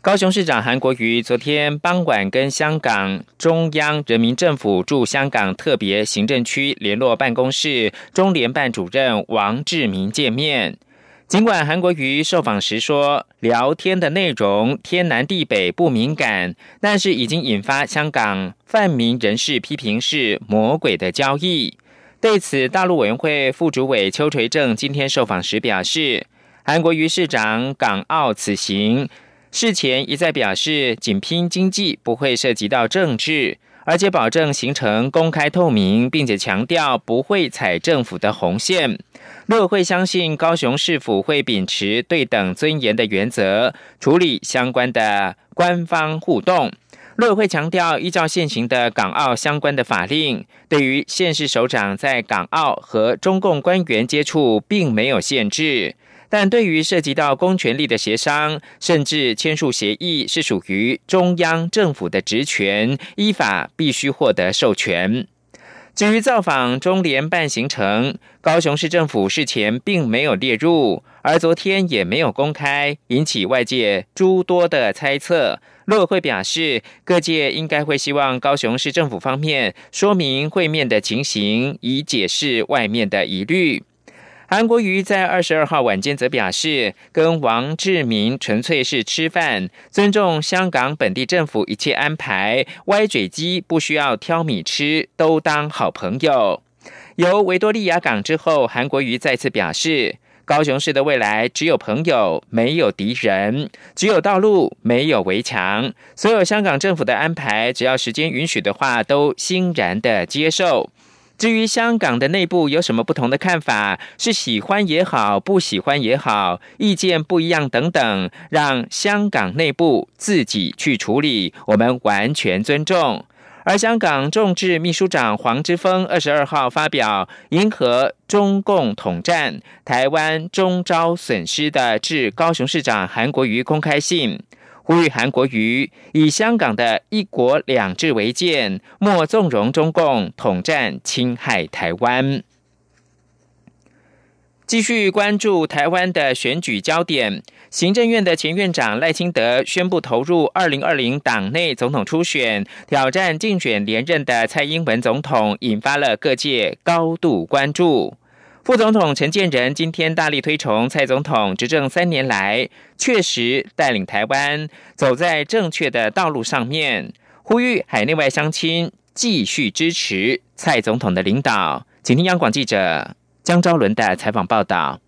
高雄市长韩国瑜昨天傍晚跟香港中央人民政府驻香港特别行政区联络办公室中联办主任王志明见面。尽管韩国瑜受访时说聊天的内容天南地北不敏感，但是已经引发香港泛民人士批评是魔鬼的交易。对此，大陆委员会副主委邱垂正今天受访时表示，韩国瑜市长港澳此行。事前一再表示，仅拼经济不会涉及到政治，而且保证行程公开透明，并且强调不会踩政府的红线。乐会相信高雄市府会秉持对等尊严的原则处理相关的官方互动。乐会强调，依照现行的港澳相关的法令，对于县市首长在港澳和中共官员接触，并没有限制。但对于涉及到公权力的协商，甚至签署协议，是属于中央政府的职权，依法必须获得授权。至于造访中联办行程，高雄市政府事前并没有列入，而昨天也没有公开，引起外界诸多的猜测。陆委会表示，各界应该会希望高雄市政府方面说明会面的情形，以解释外面的疑虑。韩国瑜在二十二号晚间则表示，跟王志明纯粹是吃饭，尊重香港本地政府一切安排，歪嘴鸡不需要挑米吃，都当好朋友。由维多利亚港之后，韩国瑜再次表示，高雄市的未来只有朋友，没有敌人；只有道路，没有围墙。所有香港政府的安排，只要时间允许的话，都欣然的接受。至于香港的内部有什么不同的看法，是喜欢也好，不喜欢也好，意见不一样等等，让香港内部自己去处理，我们完全尊重。而香港众志秘书长黄之锋二十二号发表迎合中共统战，台湾中招损失的致高雄市长韩国瑜公开信。呼吁韩国瑜以香港的一国两制为鉴，莫纵容中共统战侵害台湾。继续关注台湾的选举焦点，行政院的前院长赖清德宣布投入二零二零党内总统初选，挑战竞选连任的蔡英文总统，引发了各界高度关注。副总统陈建仁今天大力推崇蔡总统执政三年来，确实带领台湾走在正确的道路上面，呼吁海内外乡亲继续支持蔡总统的领导。请听央广记者江昭伦的采访报道。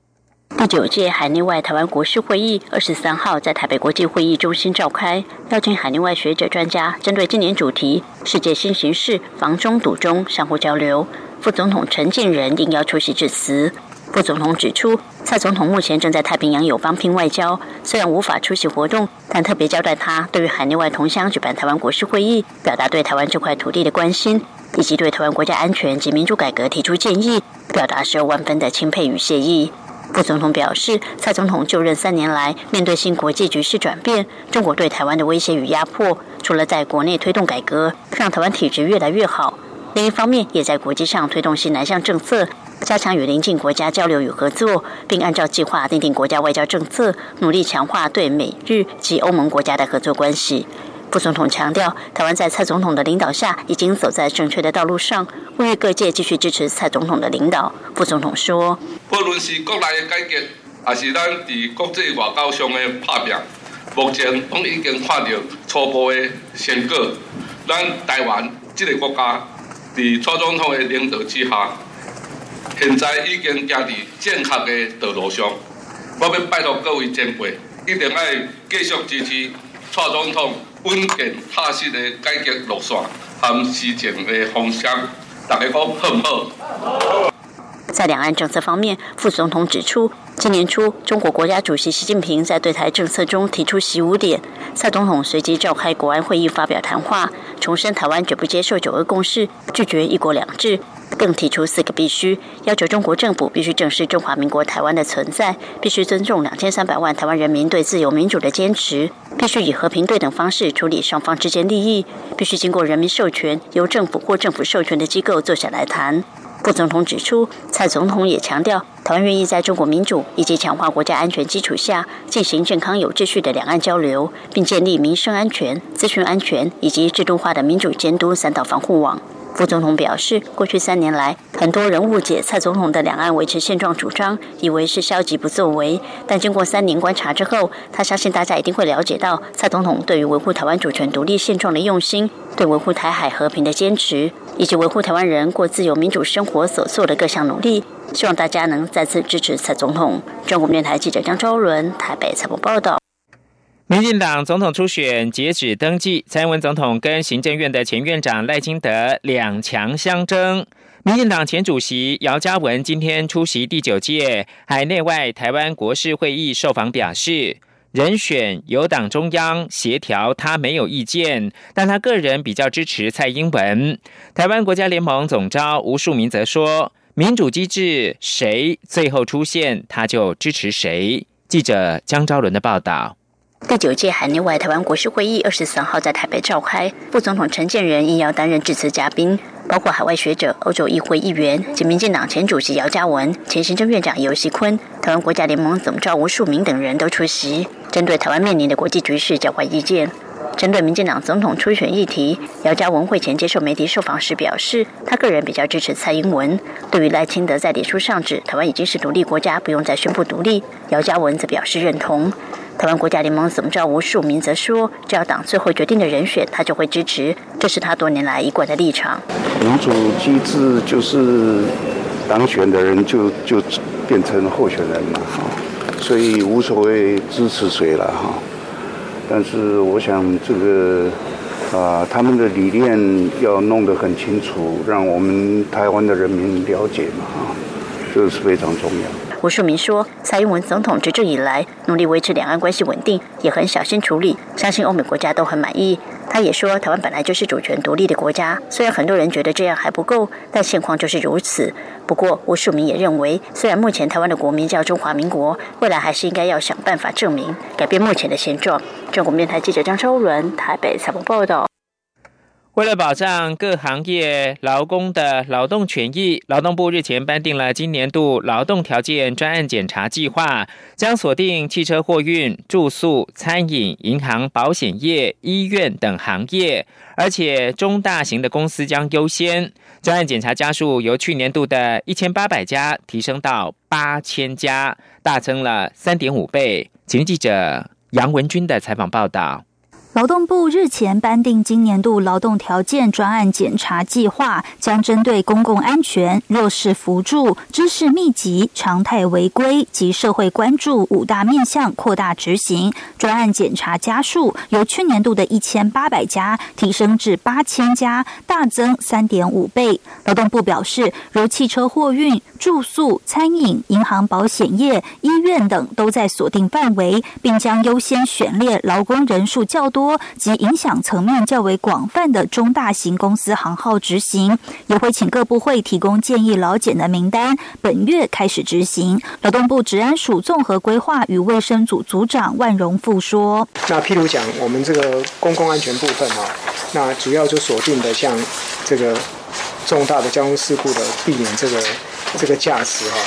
第九届海内外台湾国事会议二十三号在台北国际会议中心召开，邀请海内外学者专家针对今年主题“世界新形势，防中堵中”相互交流。副总统陈建仁应邀出席致辞。副总统指出，蔡总统目前正在太平洋友邦拼外交，虽然无法出席活动，但特别交代他对于海内外同乡举办台湾国事会议，表达对台湾这块土地的关心，以及对台湾国家安全及民主改革提出建议，表达十二万分的钦佩与谢意。副总统表示，蔡总统就任三年来，面对新国际局势转变，中国对台湾的威胁与压迫，除了在国内推动改革，让台湾体制越来越好。另一方面，也在国际上推动新南向政策，加强与邻近国家交流与合作，并按照计划订定国家外交政策，努力强化对美日及欧盟国家的合作关系。副总统强调，台湾在蔡总统的领导下，已经走在正确的道路上，呼吁各界继续支持蔡总统的领导。副总统说：“不论是国内的改革，还是咱在国际外交上的拍拼，目前都已经看到初步的成果。咱台湾这个国家。”在蔡总统的领导之下，现在已经行在正确的道路上。我要拜托各位前辈，一定要继续支持蔡总统稳健踏实的改革路线和施政的方向。大家讲好不好？在两岸政策方面，副总统指出，今年初中国国家主席习近平在对台政策中提出“习五点”，蔡总统随即召开国安会议发表谈话，重申台湾绝不接受九二共识，拒绝一国两制。更提出四个必须，要求中国政府必须正视中华民国台湾的存在，必须尊重两千三百万台湾人民对自由民主的坚持，必须以和平对等方式处理双方之间利益，必须经过人民授权，由政府或政府授权的机构坐下来谈。副总统指出，蔡总统也强调，台湾愿意在中国民主以及强化国家安全基础下，进行健康有秩序的两岸交流，并建立民生安全、资讯安全以及制度化的民主监督三道防护网。副总统表示，过去三年来，很多人误解蔡总统的两岸维持现状主张，以为是消极不作为。但经过三年观察之后，他相信大家一定会了解到，蔡总统对于维护台湾主权独立现状的用心，对维护台海和平的坚持，以及维护台湾人过自由民主生活所做的各项努力。希望大家能再次支持蔡总统。中国电台记者张昭伦台北采访报道。民进党总统初选截止登记，蔡英文总统跟行政院的前院长赖清德两强相争。民进党前主席姚嘉文今天出席第九届海内外台湾国事会议受访表示，人选由党中央协调，他没有意见，但他个人比较支持蔡英文。台湾国家联盟总召吴树明则说，民主机制谁最后出现，他就支持谁。记者江昭伦的报道。第九届海内外台湾国事会议二十三号在台北召开，副总统陈建仁应邀担任致辞嘉宾，包括海外学者、欧洲议会议员及民进党前主席姚嘉文、前行政院长游锡坤、台湾国家联盟总召吴树明等人都出席，针对台湾面临的国际局势交换意见。针对民进党总统初选议题，姚嘉文会前接受媒体受访时表示，他个人比较支持蔡英文。对于赖清德在脸书上指台湾已经是独立国家，不用再宣布独立，姚嘉文则表示认同。台湾国家联盟总召吴树明则说：“只要党最后决定的人选，他就会支持，这是他多年来一贯的立场。民主机制就是当选的人就就变成候选人了，所以无所谓支持谁了哈。但是我想这个啊，他们的理念要弄得很清楚，让我们台湾的人民了解嘛哈，这是非常重要。”吴树明说，蔡英文总统执政以来，努力维持两岸关系稳定，也很小心处理，相信欧美国家都很满意。他也说，台湾本来就是主权独立的国家，虽然很多人觉得这样还不够，但现况就是如此。不过，吴树明也认为，虽然目前台湾的国名叫中华民国，未来还是应该要想办法证明改变目前的现状。中国面台记者张超伦台北采访报道。为了保障各行业劳工的劳动权益，劳动部日前颁定了今年度劳动条件专案检查计划，将锁定汽车货运、住宿、餐饮、银行、保险业、医院等行业，而且中大型的公司将优先。专案检查家数由去年度的一千八百家提升到八千家，大增了三点五倍。请记者杨文军的采访报道。劳动部日前颁定今年度劳动条件专案检查计划，将针对公共安全、弱势扶助、知识密集、常态违规及社会关注五大面向扩大执行。专案检查家数由去年度的一千八百家提升至八千家，大增三点五倍。劳动部表示，如汽车货运、住宿、餐饮、银行、保险业、医院等都在锁定范围，并将优先选列劳工人数较多。多及影响层面较为广泛的中大型公司行号执行，也会请各部会提供建议劳检的名单，本月开始执行。劳动部治安署综合规划与卫生组组长万荣富说：“那譬如讲，我们这个公共安全部分啊，那主要就锁定的像这个重大的交通事故的避免这个这个驾驶哈，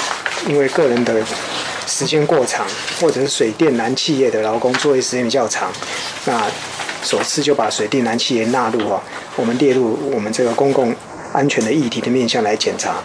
因为个人的。”时间过长，或者是水电燃气业的劳工作业时间比较长，那首次就把水电燃气业纳入啊，我们列入我们这个公共安全的议题的面向来检查。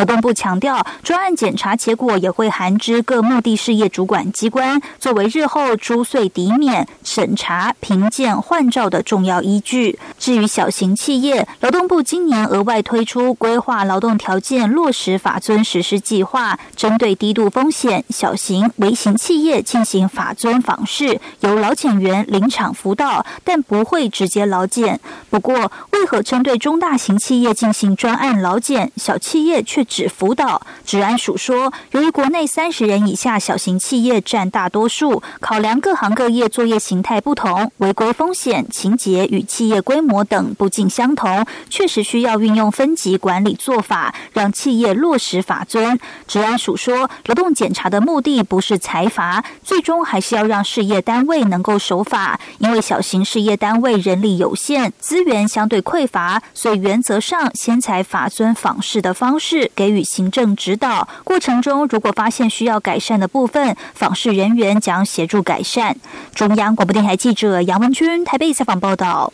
劳动部强调，专案检查结果也会函知各目的事业主管机关，作为日后租税抵免、审查、评鉴、换照的重要依据。至于小型企业，劳动部今年额外推出规划劳动条件落实法遵实施计划，针对低度风险小型微型企业进行法遵访视，由劳检员临场辅导，但不会直接劳检。不过，为何针对中大型企业进行专案劳检，小企业却？指辅导。治安署说，由于国内三十人以下小型企业占大多数，考量各行各业作业形态不同，违规风险、情节与企业规模等不尽相同，确实需要运用分级管理做法，让企业落实法遵。治安署说，劳动检查的目的不是裁罚，最终还是要让事业单位能够守法，因为小型事业单位人力有限，资源相对匮乏，所以原则上先采法遵访视的方式给予行政指导。过程中如果发现需要改善的部分，访视人员将协助改善。中央广播电台记者杨文君台北采访报道。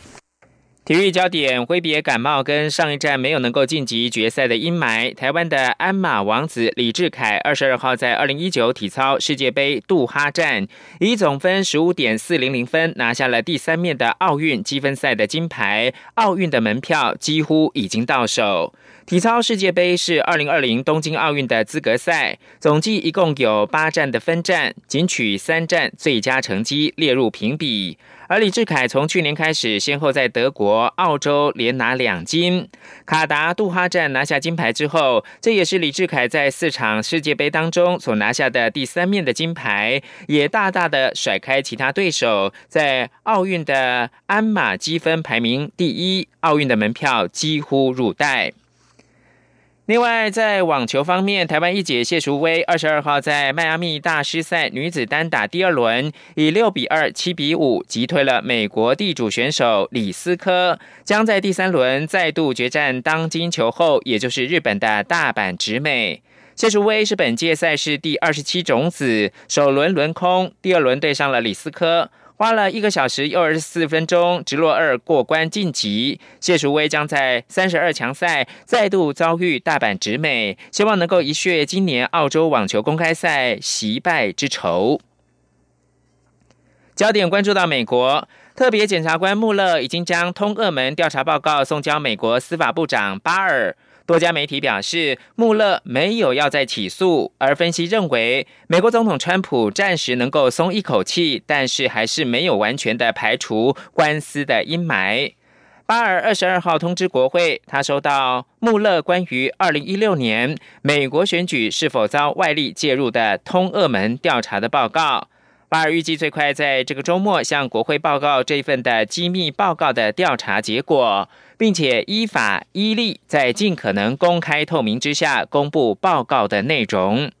体育焦点：挥别感冒跟上一站没有能够晋级决赛的阴霾，台湾的鞍马王子李志凯二十二号在二零一九体操世界杯杜哈站以总分十五点四零零分拿下了第三面的奥运积分赛的金牌，奥运的门票几乎已经到手。体操世界杯是二零二零东京奥运的资格赛，总计一共有八站的分站，仅取三站最佳成绩列入评比。而李志凯从去年开始，先后在德国、澳洲连拿两金。卡达杜哈站拿下金牌之后，这也是李志凯在四场世界杯当中所拿下的第三面的金牌，也大大的甩开其他对手，在奥运的鞍马积分排名第一，奥运的门票几乎入袋。另外，在网球方面，台湾一姐谢淑薇二十二号在迈阿密大师赛女子单打第二轮，以六比二、七比五击退了美国地主选手李斯科，将在第三轮再度决战当今球后，也就是日本的大阪直美。谢淑薇是本届赛事第二十七种子，首轮轮空，第二轮对上了李斯科。花了一个小时又二十四分钟，直落二过关晋级。谢淑薇将在三十二强赛再度遭遇大阪直美，希望能够一血今年澳洲网球公开赛惜败之仇。焦点关注到美国特别检察官穆勒已经将通俄门调查报告送交美国司法部长巴尔。多家媒体表示，穆勒没有要再起诉，而分析认为，美国总统川普暂时能够松一口气，但是还是没有完全的排除官司的阴霾。巴尔二十二号通知国会，他收到穆勒关于二零一六年美国选举是否遭外力介入的通俄门调查的报告。巴尔预计最快在这个周末向国会报告这份的机密报告的调查结果。并且依法依例在尽可能公开透明之下公布报告的内容，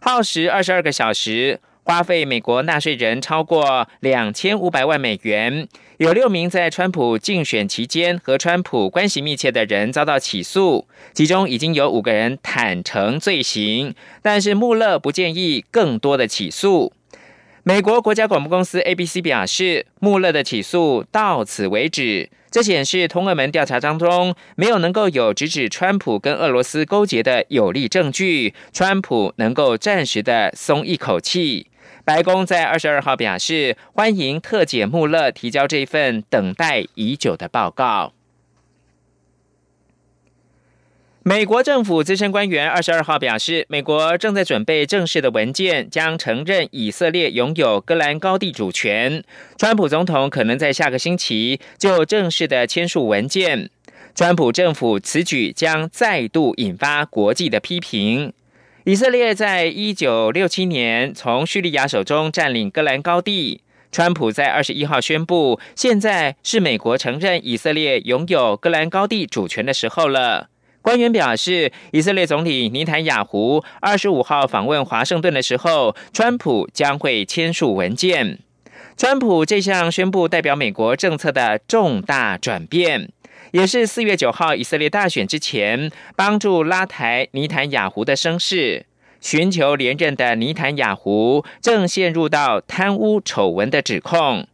耗时二十二个小时，花费美国纳税人超过两千五百万美元。有六名在川普竞选期间和川普关系密切的人遭到起诉，其中已经有五个人坦诚罪行，但是穆勒不建议更多的起诉。美国国家广播公司 ABC 表示，穆勒的起诉到此为止。这显示通俄门调查当中没有能够有直指川普跟俄罗斯勾结的有力证据，川普能够暂时的松一口气。白宫在二十二号表示，欢迎特检穆勒提交这份等待已久的报告。美国政府资深官员二十二号表示，美国正在准备正式的文件，将承认以色列拥有戈兰高地主权。川普总统可能在下个星期就正式的签署文件。川普政府此举将再度引发国际的批评。以色列在一九六七年从叙利亚手中占领戈兰高地，川普在二十一号宣布，现在是美国承认以色列拥有戈兰高地主权的时候了。官员表示，以色列总理尼坦雅胡二十五号访问华盛顿的时候，川普将会签署文件。川普这项宣布代表美国政策的重大转变，也是四月九号以色列大选之前帮助拉抬尼坦雅胡的声势。寻求连任的尼坦雅胡正陷入到贪污丑闻的指控。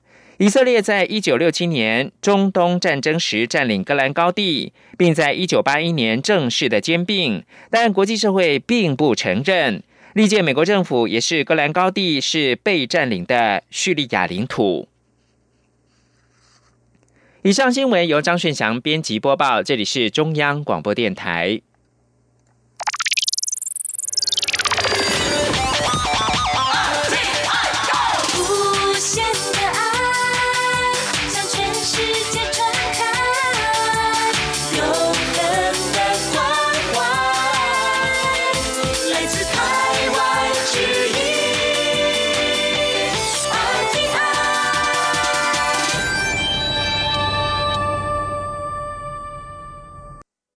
以色列在一九六七年中东战争时占领戈兰高地，并在一九八一年正式的兼并，但国际社会并不承认。历届美国政府也是戈兰高地是被占领的叙利亚领土。以上新闻由张顺祥编辑播报，这里是中央广播电台。